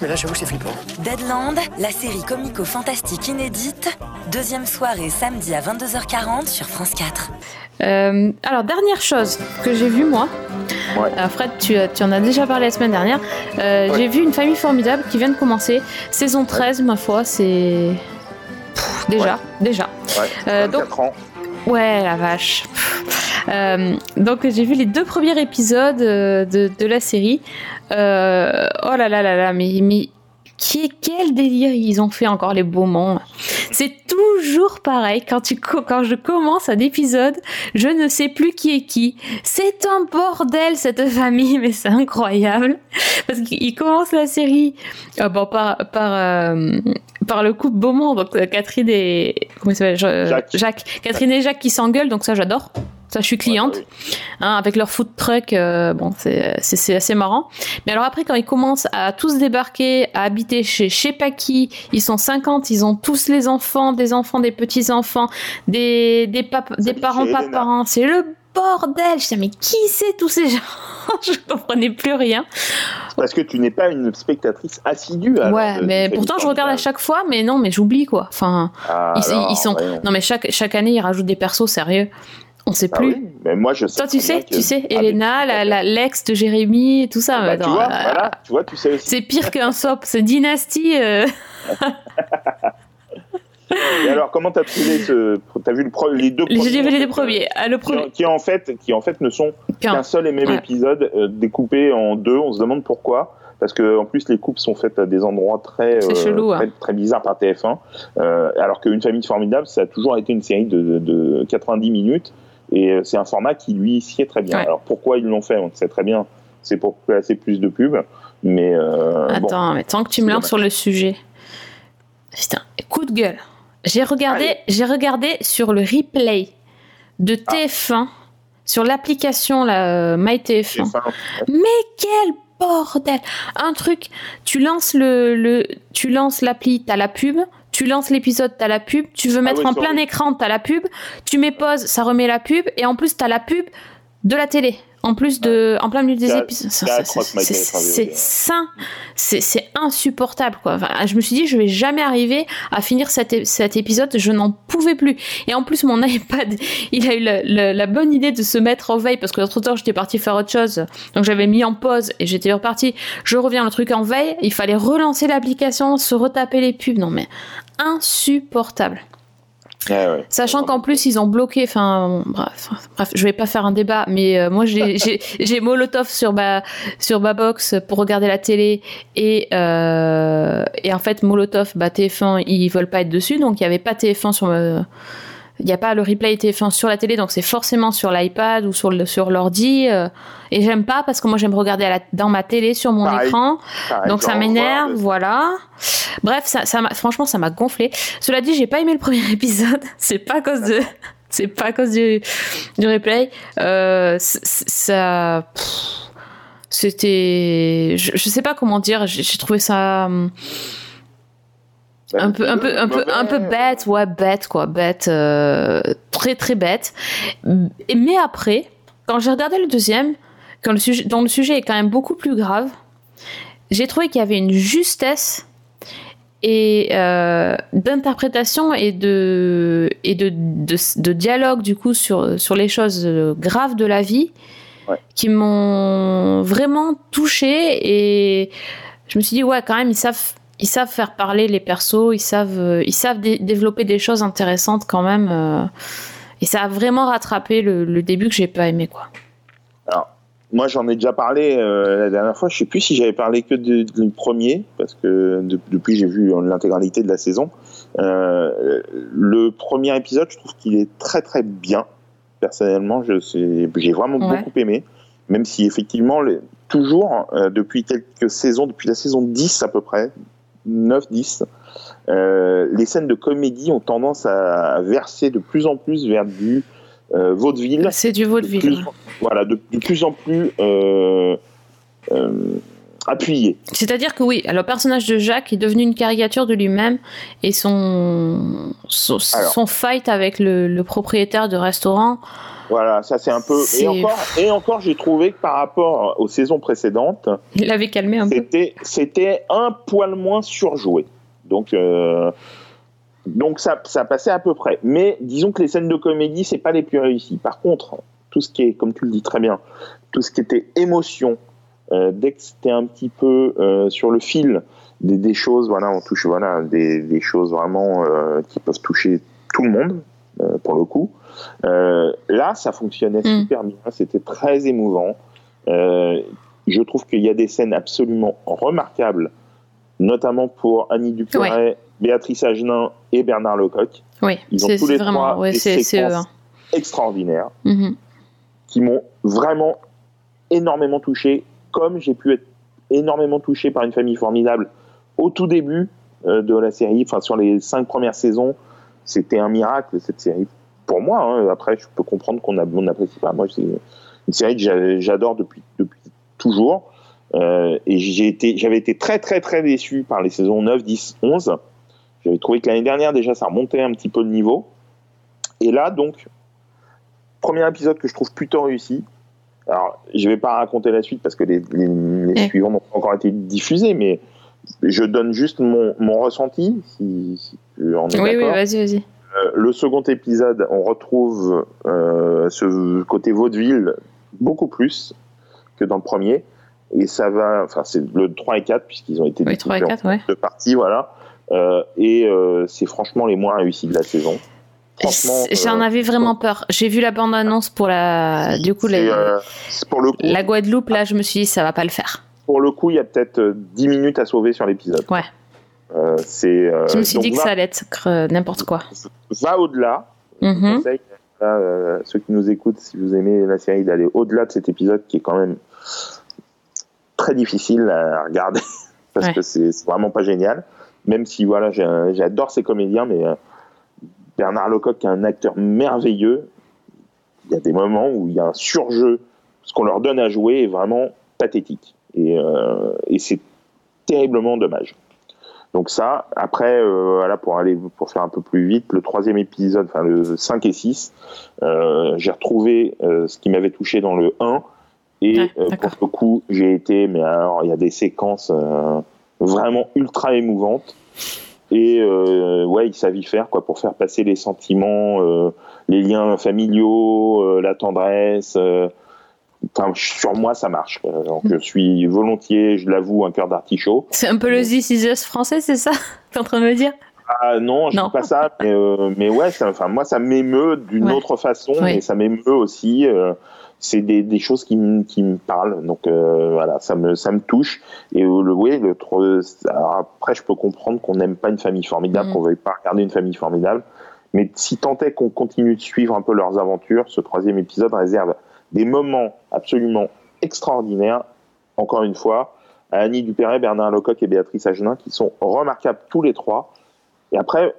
mais là j'avoue c'est flippant. Deadland, la série comico-fantastique inédite. Deuxième soirée samedi à 22h40 sur France 4. Euh, alors, dernière chose que j'ai vue moi. Ouais. Euh, Fred, tu, tu en as déjà parlé la semaine dernière. Euh, Ouais. J'ai vu une famille formidable qui vient de commencer. Saison 13, ma foi, c'est. Déjà, déjà. Ouais. Euh, donc- 24 ans. Ouais, la vache. Pff. Euh, donc j'ai vu les deux premiers épisodes euh, de, de la série. Euh, oh là là là là, mais, mais qui, quel délire ils ont fait encore les Beaumont. C'est toujours pareil. Quand, tu, quand je commence un épisode, je ne sais plus qui est qui. C'est un bordel cette famille, mais c'est incroyable. Parce qu'ils commencent la série euh, bon, par, par, euh, par le couple Beaumont, donc Catherine et... Comment Jacques. Catherine et Jacques qui s'engueulent, donc ça j'adore. Ça, je suis cliente. Ouais, Hein, avec leur food truck, euh, bon, c'est assez marrant. Mais alors après, quand ils commencent à tous débarquer, à habiter chez chez Paki, ils sont 50, ils ont tous les enfants, des enfants, des petits-enfants, des, des, pap- des habite parents, pas parents. C'est le bordel. Je disais, mais qui c'est tous ces gens? Je comprenais plus rien. Parce que tu n'es pas une spectatrice assidue. alors, ouais, mais pourtant je regarde à chaque fois, mais non, mais j'oublie quoi. Enfin, Ah, ils, sont. Non, mais chaque, chaque année, ils rajoutent des persos sérieux. On sait Ah plus. oui, mais moi je sais. Toi, tu très sais, que- tu sais, Ah, mais Elena, fait. la- l'ex de Jérémy, tout ça. Bah, mais tu vois, euh, voilà, tu vois, tu sais aussi. C'est pire qu'un sop, c'est dynastie. euh, Et alors, comment t'as trouvé ce. T'as vu le pro- les deux premiers J'ai vu les deux premiers. Ah, le qui, premier. qui en fait, qui en fait ne sont qu'un. seul et même Ouais. épisode euh, découpé en deux. On se demande pourquoi. Parce que en plus les coupes sont faites à des endroits très C'est chelou, très, hein. très bizarres par TF1. Euh, alors qu'une famille formidable, ça a toujours été une série de, de, de 90 minutes et euh, c'est un format qui lui sied très bien. Ouais. Alors pourquoi ils l'ont fait, on le sait très bien. C'est pour placer plus de pubs, mais euh, bon. Attends, mais tant que tu me lances sur le sujet. Putain, coup de gueule. J'ai regardé, j'ai regardé sur le replay de Ah. TF1, sur l'application la MyTF1. TF1, Mais quel bordel Un truc, tu lances le, le tu lances l'appli, t'as la pub, tu lances l'épisode, t'as la pub, tu veux mettre oui, en plein écran, t'as la pub, tu mets pause, ça remet la pub, et en plus t'as la pub de la télé. En plus de, en plein milieu des épisodes. c'est Ça, atroce, C'est My c'est- TF1 c'est VOD. sain, c'est insupportable quoi. Enfin, je me suis dit je vais jamais arriver à finir cet, épisode, je n'en pouvais plus. Et en plus mon iPad, il a eu la, la- la bonne idée de se mettre en veille parce que l'autre temps j'étais partie faire autre chose, donc j'avais mis en pause et j'étais repartie. Je reviens le truc en veille, il fallait relancer l'application, se retaper les pubs, non mais insupportable. Ouais. Sachant qu'en plus ils ont bloqué, enfin bon, bref, bref, je vais pas faire un débat, mais euh, moi j'ai Molotov sur ma sur ma box pour regarder la télé et euh, et en fait Molotov, bah TF1 ils veulent pas être dessus, donc il y avait pas TF1 sur ma il n'y a pas le replay était sur la télé, donc c'est forcément sur l'iPad ou sur le sur l'ordi. euh, et j'aime pas parce que moi j'aime regarder à la- dans ma télé sur mon Pareil. écran. Pareil, Donc ça m'énerve, voilà, voilà. Bref, ça, ça franchement, ça m'a gonflé. Cela dit, j'ai pas aimé le premier épisode. C'est pas à cause de, c'est pas à cause du, du replay. Euh, ça, c'était, je, je sais pas comment dire. J'ai j'ai trouvé ça hum, un peu, un peu, un peu, un peu bête, ouais, bête quoi, bête, euh, très très bête. Et- Mais après, quand j'ai regardé le deuxième, quand le sujet, dont le sujet est quand même beaucoup plus grave, j'ai trouvé qu'il y avait une justesse et euh, d'interprétation et de et de, de, de dialogue du coup sur sur les choses graves de la vie Ouais. qui m'ont vraiment touchée et je me suis dit ouais quand même ils savent ils savent faire parler les persos ils savent euh, ils savent dé- développer des choses intéressantes quand même euh, et ça a vraiment rattrapé le, le début que j'ai pas aimé quoi Moi, j'en ai déjà parlé euh, la dernière fois. Je sais plus si j'avais parlé que du premier, parce que de- depuis j'ai vu l'intégralité de la saison. Euh, le premier épisode, je trouve qu'il est très très bien. Personnellement, j'ai vraiment Ouais. beaucoup aimé, même si effectivement, les- toujours euh, depuis quelques saisons, depuis la saison 10 à peu près, 9-10, euh, les scènes de comédie ont tendance à verser de plus en plus vers du euh, vaudeville c'est du de vaudeville plus- voilà, de, de plus en plus euh, appuyé. C'est-à-dire que oui, le personnage de Jacques est devenu une caricature de lui-même et son, son, Alors. son fight avec le, le propriétaire de restaurant. Voilà, ça c'est un peu. Et encore, et encore j'ai trouvé que par rapport aux saisons précédentes, Il l'avait calmé un peu. c'était un poil moins surjoué. Donc euh, donc ça ça passait à peu près. Mais disons que les scènes de comédie c'est pas les plus réussies. Par contre, tout ce qui est, comme tu le dis très bien, tout ce qui était émotion, euh, dès que c'était un petit peu euh, sur le fil des, des choses, voilà, on touche voilà des, des choses vraiment qui peuvent toucher tout le monde pour le coup. Euh, là, ça fonctionnait Mm. super bien, c'était très émouvant. Euh, je trouve qu'il y a des scènes absolument remarquables, notamment pour Annie Dupéret, Béatrice Agenin et Bernard Lecoq. Oui, Ils ont c'est tous les vraiment, trois ouais, des séquences hein. extraordinaires Mhm. qui m'ont vraiment énormément touché, comme j'ai pu être énormément touché par une famille formidable au tout début euh, de la série, enfin sur les cinq premières saisons, c'était un miracle cette série. Pour moi, hein. après je peux comprendre qu'on n'apprécie pas. Moi, c'est une série que j'a- j'adore depuis, depuis toujours. Euh, et j'ai été, j'avais été très très très déçu par les saisons 9, 10, 11. J'avais trouvé que l'année dernière déjà ça remontait un petit peu le niveau. Et là donc, premier épisode que je trouve plutôt réussi. Alors, je vais pas raconter la suite parce que les, les- les Eh. suivants n'ont pas encore été diffusés, mais je donne juste mon, mon ressenti, si, si tu en es Oui, oui, vas-y, vas-y. Euh, le second épisode, on retrouve euh, ce côté vaudeville beaucoup plus que dans le premier. Et ça va, enfin, c'est le 3 et 4, puisqu'ils ont été Oui, 3 et découpés en 4, ouais. deux parties, voilà. Euh, et c'est franchement les moins réussis de la saison. Franchement, J'en avais vraiment peur. J'ai vu la bande-annonce pour la. Du coup, la, c'est pour le coup, la Guadeloupe, là, je me suis dit, ça va pas le faire. Pour le coup, il y a peut-être euh, 10 minutes à sauver sur l'épisode. Ouais. Euh, c'est. euh, Je me suis dit que va, ça allait être euh, n'importe quoi. va au-delà. Je vous Mhm. conseille, euh, ceux qui nous écoutent, si vous aimez la série, d'aller au-delà de cet épisode qui est quand même très difficile à regarder parce Ouais. que c'est vraiment pas génial. Même si voilà, j'adore ces comédiens, mais euh, Bernard Lecoq qui est un acteur merveilleux. Il y a des moments où il y a un surjeu. Ce qu'on leur donne à jouer est vraiment pathétique et, euh, et c'est terriblement dommage. Donc ça, après, euh, voilà, pour aller pour faire un peu plus vite, le troisième épisode, enfin le 5 et 6, euh, j'ai retrouvé euh, ce qui m'avait touché dans le 1. Et pour le coup, j'ai été, mais alors il y a des séquences vraiment ultra émouvantes. Et ouais, ils savent y faire quoi pour faire passer les sentiments, les liens familiaux, la tendresse. Euh, Enfin, sur moi, ça marche. Donc, je suis volontiers, je l'avoue, un cœur d'artichaut. C'est un peu le This Is Us français, c'est ça? T'es en train de me dire? Ah non, je dis pas ça, mais, euh, mais ouais, ça, enfin moi ça m'émeut d'une Ouais. autre façon, Ouais. mais ça m'émeut aussi. euh, c'est des, des choses qui, me- qui parlent, donc euh, voilà, ça me ça me touche. Et euh, le oui, le après je peux comprendre qu'on n'aime pas une famille formidable, Mhm. qu'on veuille pas regarder une famille formidable, Mais si tant est qu'on continue de suivre un peu leurs aventures, ce troisième épisode réserve des moments absolument extraordinaires, encore une fois, à Annie Dupéret, Bernard Lecoq et Béatrice Agenin, qui sont remarquables tous les trois. Et après,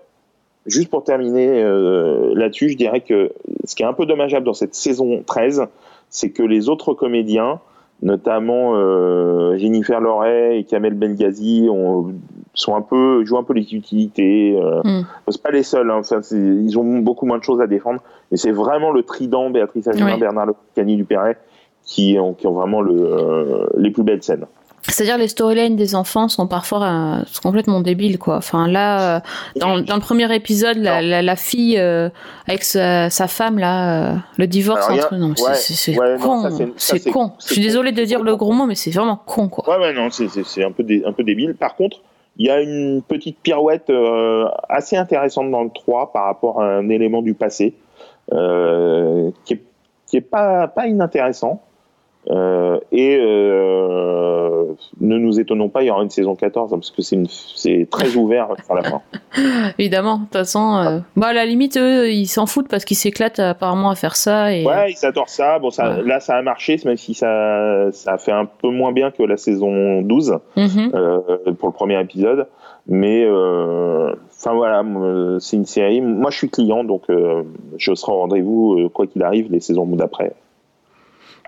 juste pour terminer euh, là-dessus, je dirais que ce qui est un peu dommageable dans cette saison 13, c'est que les autres comédiens, notamment euh, Jennifer Loret et Kamel Benghazi, ont, sont un peu, jouent un peu les utilités. Euh, Hmm. C'est pas les seuls, hein, c'est- ils ont beaucoup moins de choses à défendre. Mais c'est vraiment le trident Béatrice Agenin, Ouais. Bernard Lecoq, Annie Dupéret qui ont, qui ont vraiment le, euh, les plus belles scènes. C'est-à-dire les storylines des enfants sont parfois euh, sont complètement débiles quoi. Enfin là, euh, dans, dans le premier épisode, la, la, la fille euh, avec sa, sa femme là, le divorce Alors, y a- entre non, c'est- ouais, c'est c'est ouais, non, con, c'est- con. Je suis con. désolée de dire le gros mot, mais c'est vraiment con quoi. Ouais, ouais, non, c'est- un peu, dé- un peu débile. Par contre, il y a une petite pirouette assez intéressante dans le 3 par rapport à un élément du passé qui est, qui est pas, pas inintéressant. Euh, et euh, ne nous étonnons pas, il y aura une saison 14 hein, parce que c'est très ouvert sur la fin. Évidemment, de toute façon, euh, bah à la limite eux ils s'en foutent parce qu'ils s'éclatent apparemment à faire ça et Ouais, ils adorent ça. Bon, ça, Ouais. là, ça a marché, même si ça, ça a fait un peu moins bien que la saison 12. Mhm. euh, pour le premier épisode. Mais euh, enfin voilà, c'est une série. Moi, je suis client, donc euh, je serai au rendez-vous quoi qu'il arrive les saisons d'après.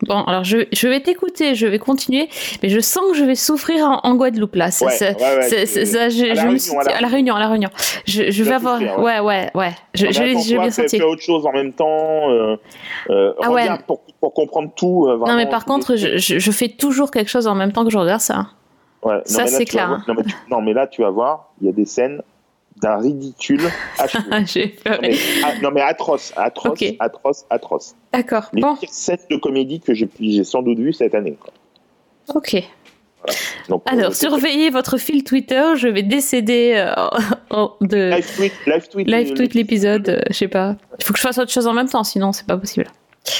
Bon, alors je, je vais t'écouter, je vais continuer, mais je sens que je vais souffrir en, en Guadeloupe là. Ouais, ouais, ouais, ça, je, à la je me suis à dit- la à la réunion, à la réunion. Je, je vais avoir, souffrir, ouais, ouais, ouais. Je, Non, je l'ai bien fais, senti. fais autre chose en même temps. Euh, euh, Ah regarde pour, pour comprendre tout. euh, Non, vraiment, mais par contre, je, je, fais toujours quelque chose en même temps que je regarde ça. Ouais, non, ça, c'est clair, voir- hein. Non mais, tu- non, mais là, tu vas voir, il y a des scènes d'un ridicule. Ah, J'ai non, pleuré. mais, ah, non, mais atroce, atroce, atroce, atroce. D'accord. Les Bon, scènes de comédie que j'ai sans doute vues cette année. quoi. ok. Donc, euh, Alors, surveillez votre fil Twitter. Je vais décéder euh, de Live tweet, live tweet, live tweet l'épisode. euh, je sais pas. Il faut que je fasse autre chose en même temps, sinon c'est pas possible.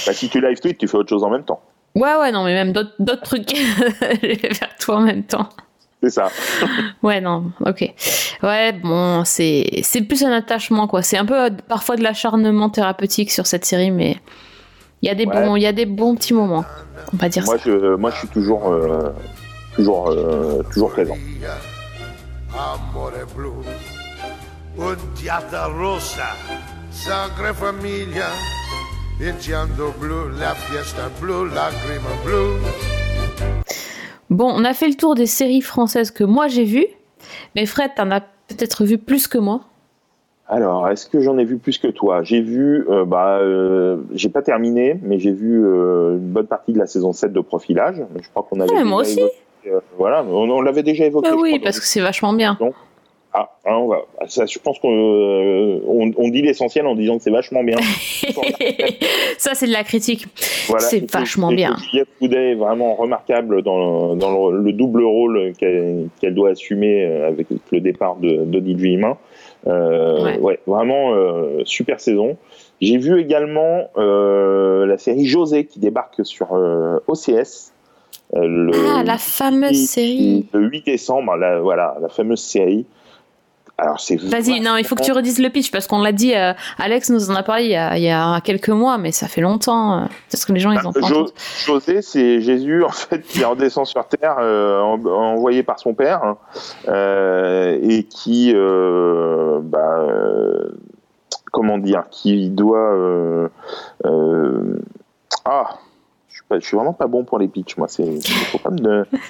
Bah, si tu live tweet, tu fais autre chose en même temps. Ouais, ouais, non, mais même d'autres d'autres trucs. je vais faire tout en même temps. C'est ça. Ouais, non, ok. Ouais, bon, c'est c'est plus un attachement, quoi. C'est un peu euh, parfois de l'acharnement thérapeutique sur cette série, mais il y a des Ouais. bons, il y a des bons petits moments. On va dire Moi, ça. je, moi, je suis toujours, euh, toujours, euh, toujours présent. Bon, on a fait le tour des séries françaises que moi j'ai vues, mais Fred, t'en as peut-être vu plus que moi. Alors, est-ce que j'en ai vu plus que toi? J'ai vu, euh, bah, euh, j'ai pas terminé, mais j'ai vu euh, une bonne partie de la saison 7 de Profilage. Je crois qu'on avait. Ouais, moi aussi. évoqué, euh, voilà, on, on l'avait déjà évoqué. Bah oui, crois, parce que c'est vachement bien. Ah, hein, on va. Ça, je pense qu'on euh, on, on dit l'essentiel en disant que c'est vachement bien. ça, c'est de la critique. Voilà. C'est vachement bien. Juliette Coudet est vraiment remarquable dans, dans le, le double rôle qu'elle doit assumer euh, avec le départ de d'Odile Vuillemin. Euh, Ouais. ouais. vraiment euh, super saison. J'ai vu également la série José qui débarque sur OCS. le, Ah, la fameuse série. le 8 décembre, la, voilà, la fameuse série. Alors c'est Vas-y, non, il faut que tu redises le pitch parce qu'on l'a dit. euh, Alex nous en a parlé il y a, il y a quelques mois, mais ça fait longtemps. euh, Peut-être que les gens ils ont pas Jo-. José, c'est Jésus en fait qui redescend sur terre, euh, en- envoyé par son père, hein, euh, et qui, bah, comment dire, qui doit, ah, suis, pas, je suis vraiment pas bon pour les pitchs, moi. C'est,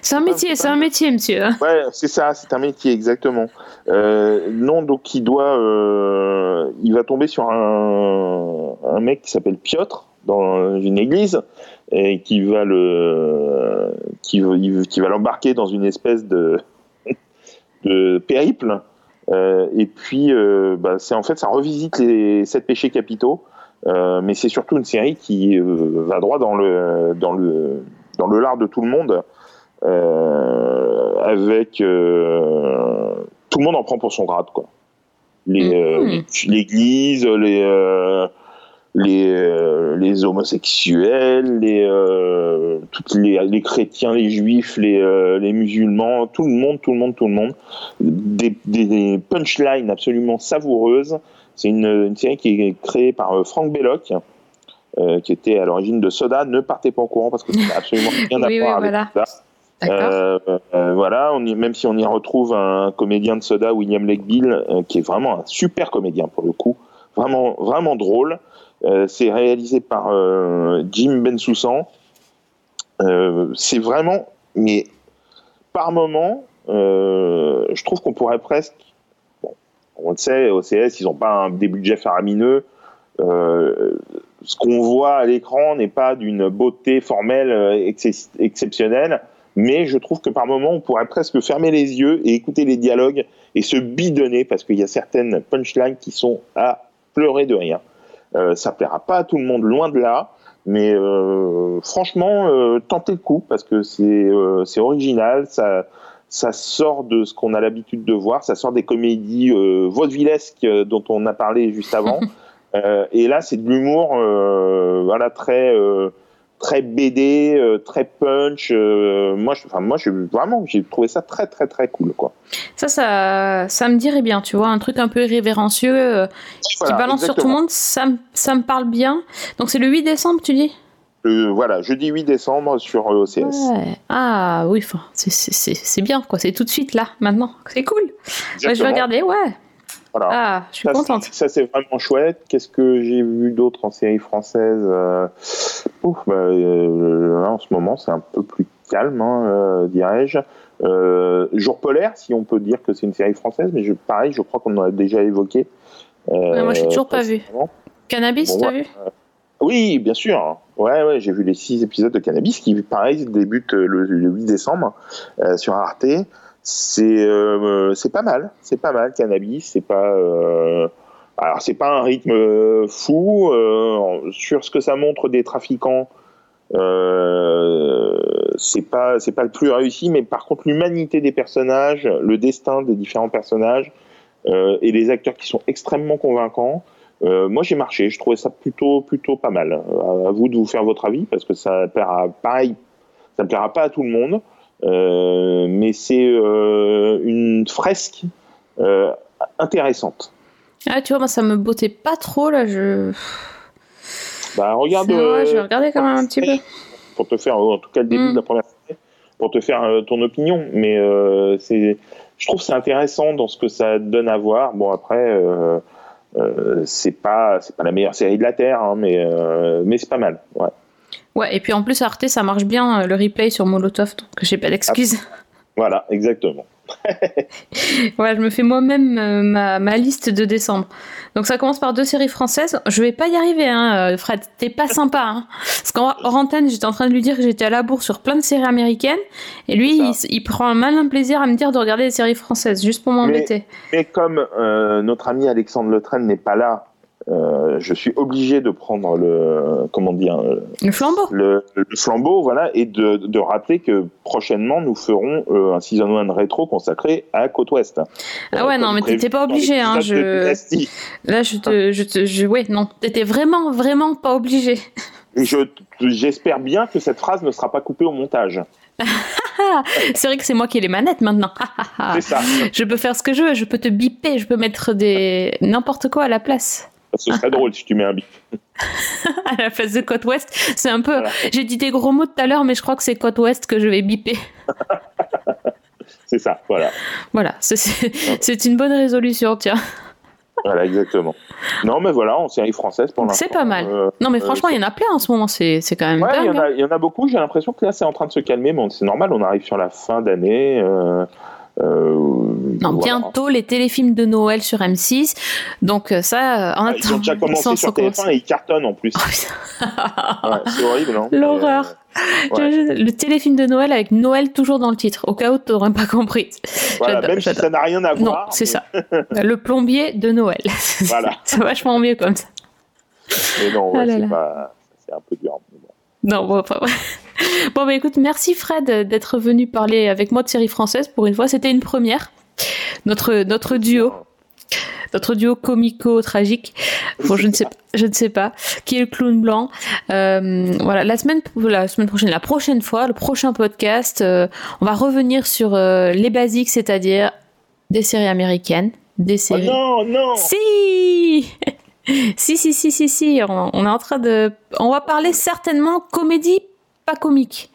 C'est un métier, c'est un métier, monsieur. Ouais, c'est ça, c'est un métier, exactement. Euh, non, donc il doit, euh, il va tomber sur un, un mec qui s'appelle Piotr dans une église et qui va le, qui, va- il- qui va l'embarquer dans une espèce de, de périple. Euh, et puis, euh, bah, c'est en fait, ça revisite les sept péchés capitaux, euh, mais c'est surtout une série qui euh, va droit dans le, dans le, dans le lard de tout le monde euh, avec tout le monde en prend pour son grade quoi. Mhm. les- l'église, les les, les homosexuels, les, toutes les, les chrétiens, les juifs, les, les musulmans, tout le monde, tout le monde, tout le monde. Des- des punchlines absolument savoureuses. C'est une, une série qui est créée par euh, Frank Belloc, euh, qui était à l'origine de Soda. Ne partez pas au courant parce que ça n'a absolument rien à Oui, oui, voir avec voilà. ça. Euh, euh, voilà, on y, même si on y retrouve un comédien de soda, William Lake Bill, euh, qui est vraiment un super comédien pour le coup, vraiment vraiment drôle. C'est réalisé par Jim Bensoussan. C'est vraiment, mais par moment, je trouve qu'on pourrait presque, on le sait, OCS, ils n'ont pas un, des budgets faramineux. Euh, ce qu'on voit à l'écran n'est pas d'une beauté formelle euh, exceptionnelle, mais je trouve que par moment, on pourrait presque fermer les yeux et écouter les dialogues et se bidonner parce qu'il y a certaines punchlines qui sont à pleurer de rien. Euh, ça plaira pas à tout le monde, loin de là, mais euh, franchement, tentez le coup parce que c'est original, ça ça sort de ce qu'on a l'habitude de voir, ça sort des comédies euh, vaudevillesques euh, dont on a parlé juste avant. Euh, et là, c'est de l'humour, voilà, très très BD, très punch. moi, je, enfin, moi, je, vraiment, j'ai trouvé ça très très très cool, quoi. Ça, ça, ça me dirait bien, tu vois, un truc un peu irrévérencieux qui balance sur tout le monde, ça, ça me parle bien. Donc c'est le 8 décembre, tu dis? Euh, voilà, jeudi 8 décembre sur euh, OCS. Ouais. Ah oui, c'est- bien, quoi. C'est tout de suite là, maintenant. C'est cool. Je vais regarder, ouais. Voilà. Ah, je suis Ça, contente. c'est- Ça, c'est vraiment chouette. Qu'est-ce que j'ai vu d'autre en série française euh, ouf, bah, euh, là, En ce moment, c'est un peu plus calme, hein, euh, dirais-je. Jour polaire, si on peut dire que c'est une série française, mais je, pareil, je crois qu'on en a déjà évoqué. Ouais, moi, j'ai toujours pas vu. Cannabis, Bon, t'as ouais. vu? Oui, bien sûr. Ouais, ouais, j'ai vu les six épisodes de Cannabis qui, pareil, débutent le, le 8 décembre euh, sur Arte. C'est euh, c'est pas mal, c'est pas mal Cannabis. C'est pas euh, alors c'est pas un rythme euh, fou euh, sur ce que ça montre des trafiquants. Euh, c'est pas c'est pas le plus réussi, mais par contre l'humanité des personnages, le destin des différents personnages euh, et les acteurs qui sont extrêmement convaincants. Euh, moi, j'ai marché. Je trouvais ça plutôt, plutôt pas mal. Euh, à vous de vous faire votre avis, parce que ça plaira, pareil, ça ne plaira pas à tout le monde. Euh, mais c'est euh, une fresque intéressante. Ah, tu vois, moi, ça me bottait pas trop, là. Je. Bah, regarde. Vrai, je vais regarder quand même un petit peu. Pour te faire, en tout cas, le début Mm. de la première série, pour te faire ton opinion. Mais c'est, je trouve c'est intéressant dans ce que ça donne à voir. Bon, après. Euh, c'est pas c'est pas la meilleure série de la terre hein, mais euh, mais c'est pas mal ouais Ouais, et puis en plus, Arte, ça marche bien, euh, le replay sur Molotov, donc j'ai pas d'excuses. voilà exactement Voilà, je me fais moi-même euh, ma, ma liste de décembre. Donc ça commence par deux séries françaises. Je vais pas y arriver, hein, euh, Fred. T'es pas sympa, hein. Parce qu'en antenne, j'étais en train de lui dire que j'étais à la bourre sur plein de séries américaines. Et lui, il prend un malin plaisir à me dire de regarder des séries françaises, juste pour m'embêter. Mais comme euh, notre ami Alexandre Letraine n'est pas là, euh, je suis obligé de prendre le comment dire euh, Le flambeau. le, le flambeau, voilà, et de, de rappeler que prochainement nous ferons euh, un season 1 rétro consacré à Côte Ouest. Ah ouais, non, mais t'étais pas obligé, hein, je- Là, je te, je te, je, ouais, non. T'étais vraiment, vraiment pas obligé. Et je j'espère bien que cette phrase ne sera pas coupée au montage. C'est vrai que c'est moi qui ai les manettes maintenant. C'est ça. Je peux faire ce que je veux, je peux te biper, je peux mettre des n'importe quoi à la place. Ce serait drôle si tu mets un bip. À la place de côte ouest, c'est un peu. Voilà. J'ai dit des gros mots tout à l'heure, mais je crois que c'est côte ouest que je vais biper. C'est ça, voilà. Voilà, c'est- une bonne résolution, tiens. Voilà, exactement. Non, mais voilà, en série française pour l'instant. C'est pas mal. euh, Non, mais euh, franchement, il y en a plein en ce moment, c'est quand même Ouais, il y, dingue. en hein. a- il y en a beaucoup. J'ai l'impression que là, c'est en train de se calmer. Bon, c'est normal, on arrive sur la fin d'année. euh, euh, Non, voilà. bientôt les téléfilms de Noël sur M6. Donc euh, ça, en Ah, Ils ont déjà commencé sur sans commencer. TF1 et ils cartonnent en plus. Oh. Ouais, c'est horrible, non L'horreur. Euh, ouais. Le téléfilm de Noël avec Noël toujours dans le titre, au cas où t'aurais pas compris. Voilà, même si ça n'a rien à Non, voir. c'est mais- ça. Le plombier de Noël. Voilà. c'est vachement mieux comme ça. Mais non, ouais, Ah c'est pas. C'est un peu dur. bon. Non, bon, enfin, bon, bah écoute, merci Fred d'être venu parler avec moi de séries françaises pour une fois. C'était une première. Notre, notre duo. Notre duo comico-tragique. Bon, je ne sais, je ne sais pas. Qui est le clown blanc. Euh, voilà, la semaine, la semaine prochaine, la prochaine fois, le prochain podcast, euh, on va revenir sur euh, les basiques, c'est-à-dire des séries américaines, des Oh séries. non, non Si Si, si, si, si, si. On, on est en train de. On va parler certainement comédie, pas comique.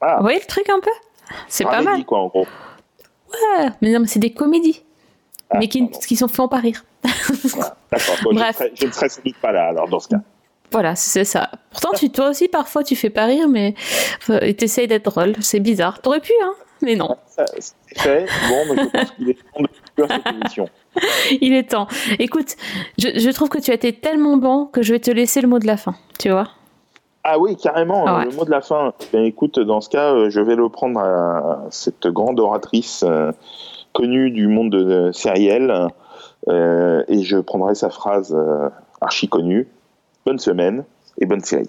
Ah. Vous voyez le truc un peu? C'est pas mal. quoi, en gros. Ouais, mais non, mais c'est des comédies. Ah, mais qui, qui sont font pas rire. D'accord. Bon, je, ne Bref. je ne pas là, alors, dans ce cas. Voilà, c'est ça. Pourtant, tu, toi aussi, parfois, tu fais pas rire, mais euh, t'essayes d'être drôle. C'est bizarre. T'aurais pu, hein Mais non. C'est fait. Bon, mais je pense qu'il est temps de conclure cette émission. Il est temps. Écoute, je, je trouve que tu as été tellement bon que je vais te laisser le mot de la fin. Tu vois? Ah oui, carrément, Ah euh, ouais. le mot de la fin. Ben, écoute, dans ce cas, euh, je vais le prendre à cette grande oratrice euh, connue du monde de, de Sériel, euh, et je prendrai sa phrase euh, archi connue. Bonne semaine et bonne série.